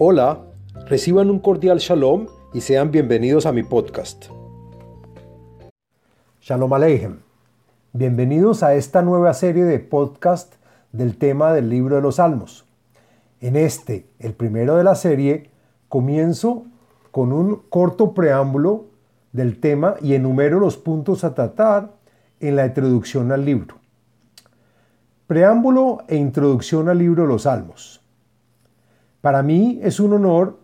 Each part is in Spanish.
Hola, reciban un cordial shalom y sean bienvenidos a mi podcast. Shalom Aleichem. Bienvenidos a esta nueva serie de podcast del tema del libro de los Salmos. En este, el primero de la serie, comienzo con un corto preámbulo del tema y enumero los puntos a tratar en la introducción al libro. Preámbulo e introducción al libro de los Salmos. Para mí es un honor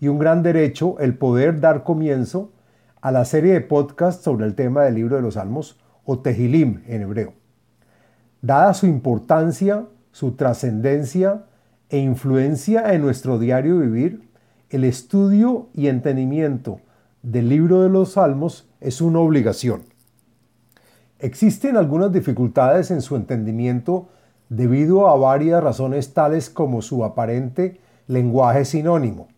y un gran derecho el poder dar comienzo a la serie de podcasts sobre el tema del libro de los Salmos o Tehilim en hebreo. Dada su importancia, su trascendencia e influencia en nuestro diario vivir, el estudio y entendimiento del libro de los Salmos es una obligación. Existen algunas dificultades en su entendimiento debido a varias razones tales como su aparente lenguaje sinónimo,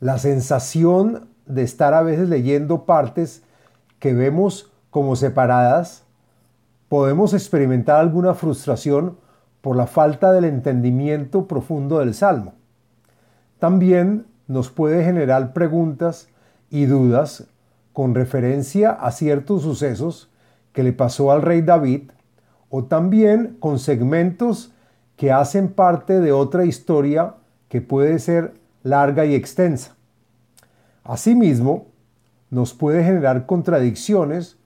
la sensación de estar a veces leyendo partes que vemos como separadas, podemos experimentar alguna frustración por la falta del entendimiento profundo del Salmo. También nos puede generar preguntas y dudas con referencia a ciertos sucesos que le pasó al rey David o también con segmentos que hacen parte de otra historia que puede ser larga y extensa. Asimismo, nos puede generar contradicciones,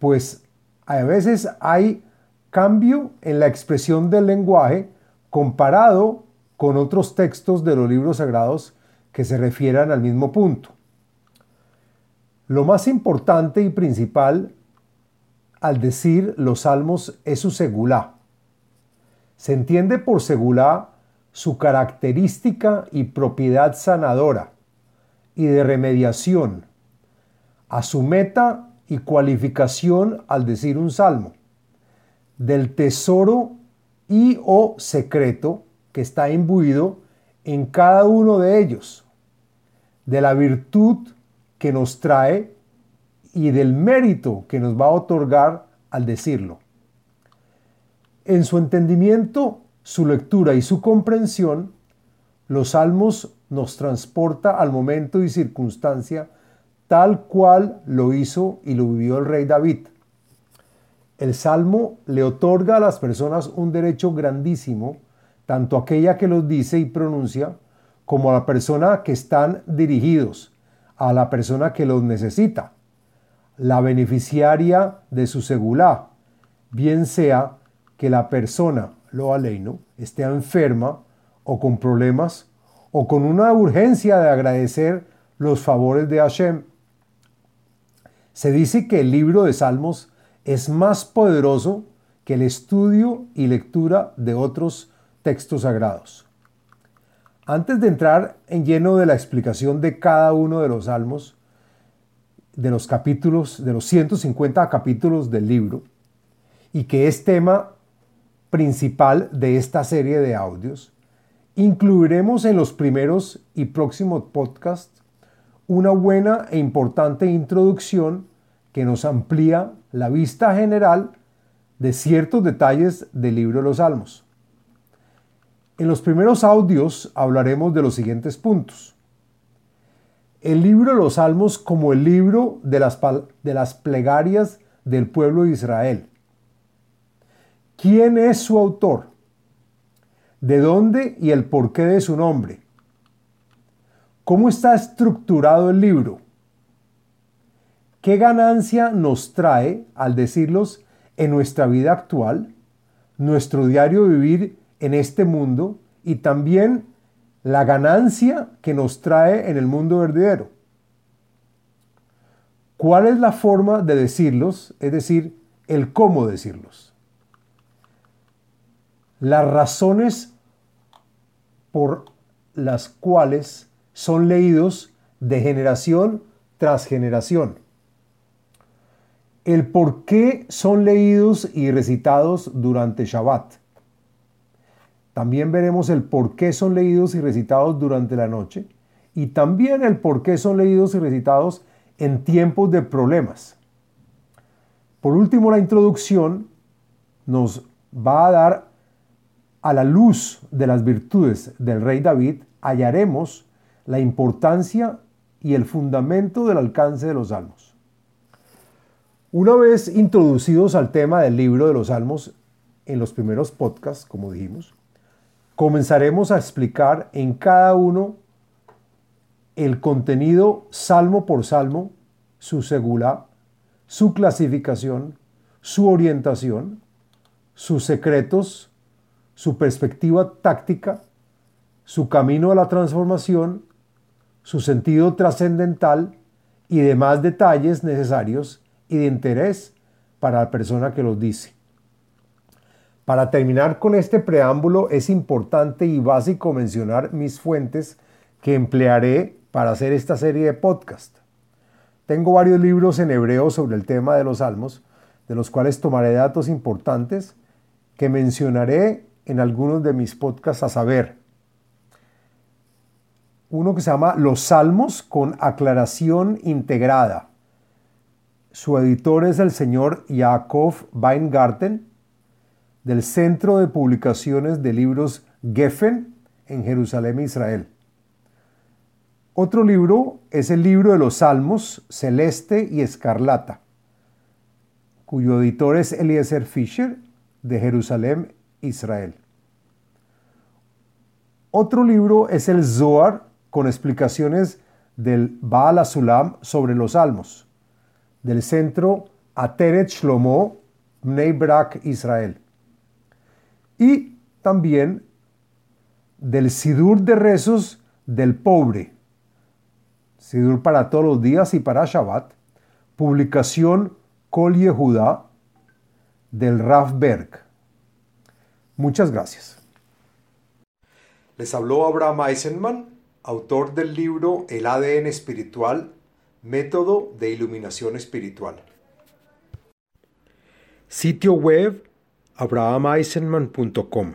pues a veces hay cambio en la expresión del lenguaje comparado con otros textos de los libros sagrados que se refieran al mismo punto. Lo más importante y principal al decir los salmos es su segulá. Se entiende por segulá su característica y propiedad sanadora y de remediación, a su meta y cualificación al decir un salmo, del tesoro y o secreto que está imbuido en cada uno de ellos, de la virtud que nos trae y del mérito que nos va a otorgar al decirlo. En su entendimiento, su lectura y su comprensión, los salmos nos transporta al momento y circunstancia tal cual lo hizo y lo vivió el rey David. El salmo le otorga a las personas un derecho grandísimo, tanto aquella que los dice y pronuncia, como a la persona que están dirigidos, a la persona que los necesita, la beneficiaria de su segulá, bien sea que la persona, lo aleino, esté enferma o con problemas o con una urgencia de agradecer los favores de Hashem. Se dice que el libro de Salmos es más poderoso que el estudio y lectura de otros textos sagrados. Antes de entrar en lleno de la explicación de cada uno de los salmos, de los capítulos, de los 150 capítulos del libro, y que es tema principal de esta serie de audios, incluiremos en los primeros y próximos podcasts una buena e importante introducción que nos amplía la vista general de ciertos detalles del libro de los Salmos. En los primeros audios hablaremos de los siguientes puntos. El libro de los Salmos como el libro de las, de las plegarias del pueblo de Israel. ¿Quién es su autor? ¿De dónde y el porqué de su nombre? ¿Cómo está estructurado el libro? ¿Qué ganancia nos trae al decirlos en nuestra vida actual, nuestro diario vivir en este mundo y también la ganancia que nos trae en el mundo verdadero. ¿Cuál es la forma de decirlos? Es decir, el cómo decirlos. Las razones por las cuales son leídos de generación tras generación. El por qué son leídos y recitados durante Shabbat. También veremos el por qué son leídos y recitados durante la noche y también el por qué son leídos y recitados en tiempos de problemas. Por último, la introducción nos va a dar a la luz de las virtudes del rey David hallaremos la importancia y el fundamento del alcance de los salmos. Una vez introducidos al tema del libro de los salmos en los primeros podcasts, como dijimos, comenzaremos a explicar en cada uno el contenido salmo por salmo, su segula, su clasificación, su orientación, sus secretos, su perspectiva táctica, su camino a la transformación, su sentido trascendental y demás detalles necesarios y de interés para la persona que los dice. Para terminar con este preámbulo es importante y básico mencionar mis fuentes que emplearé para hacer esta serie de podcast. Tengo varios libros en hebreo sobre el tema de los salmos, de los cuales tomaré datos importantes que mencionaré en algunos de mis podcasts a saber uno que se llama Los Salmos con aclaración integrada. Su editor es el señor Yaakov Weingarten del Centro de Publicaciones de Libros Geffen en Jerusalén, Israel. Otro libro es el libro de los Salmos Celeste y Escarlata, cuyo editor es Eliezer Fischer de Jerusalén, Israel. Otro libro es el Zohar con explicaciones del Baal Asulam sobre los salmos, del centro Ateret Shlomo, Bnei Israel. Y también del Sidur de rezos del pobre, Sidur para todos los días y para Shabbat, publicación Kol Yehuda del Raf Berg. Muchas gracias. Les habló Abraham Eisenman autor del libro El ADN espiritual, método de iluminación espiritual. Sitio web abrahameisenman.com